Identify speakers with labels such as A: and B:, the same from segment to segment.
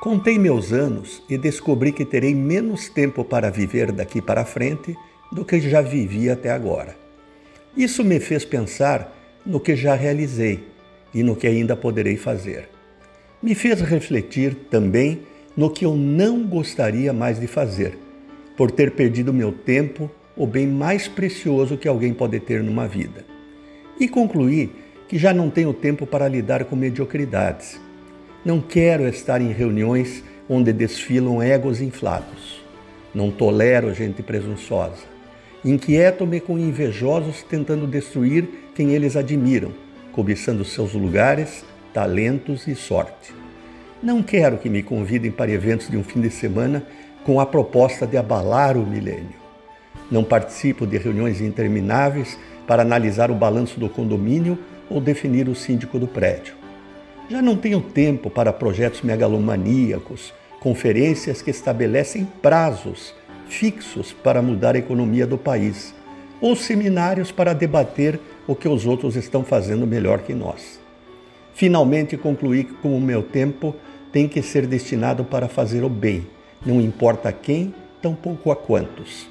A: Contei meus anos e descobri que terei menos tempo para viver daqui para frente do que já vivi até agora. Isso me fez pensar no que já realizei e no que ainda poderei fazer. Me fez refletir também no que eu não gostaria mais de fazer, por ter perdido meu tempo, o bem mais precioso que alguém pode ter numa vida. E concluí que já não tenho tempo para lidar com mediocridades não quero estar em reuniões onde desfilam egos inflados. Não tolero gente presunçosa. Inquieto-me com invejosos tentando destruir quem eles admiram, cobiçando seus lugares, talentos e sorte. Não quero que me convidem para eventos de um fim de semana com a proposta de abalar o milênio. Não participo de reuniões intermináveis para analisar o balanço do condomínio ou definir o síndico do prédio. Já não tenho tempo para projetos megalomaníacos, conferências que estabelecem prazos fixos para mudar a economia do país, ou seminários para debater o que os outros estão fazendo melhor que nós. Finalmente concluí que o meu tempo tem que ser destinado para fazer o bem, não importa a quem, tampouco a quantos.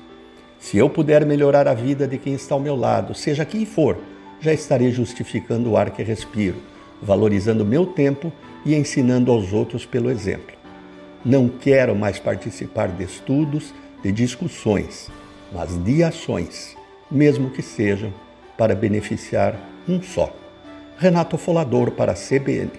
A: Se eu puder melhorar a vida de quem está ao meu lado, seja quem for, já estarei justificando o ar que respiro valorizando meu tempo e ensinando aos outros pelo exemplo. Não quero mais participar de estudos, de discussões, mas de ações, mesmo que sejam para beneficiar um só. Renato Folador para a CBN.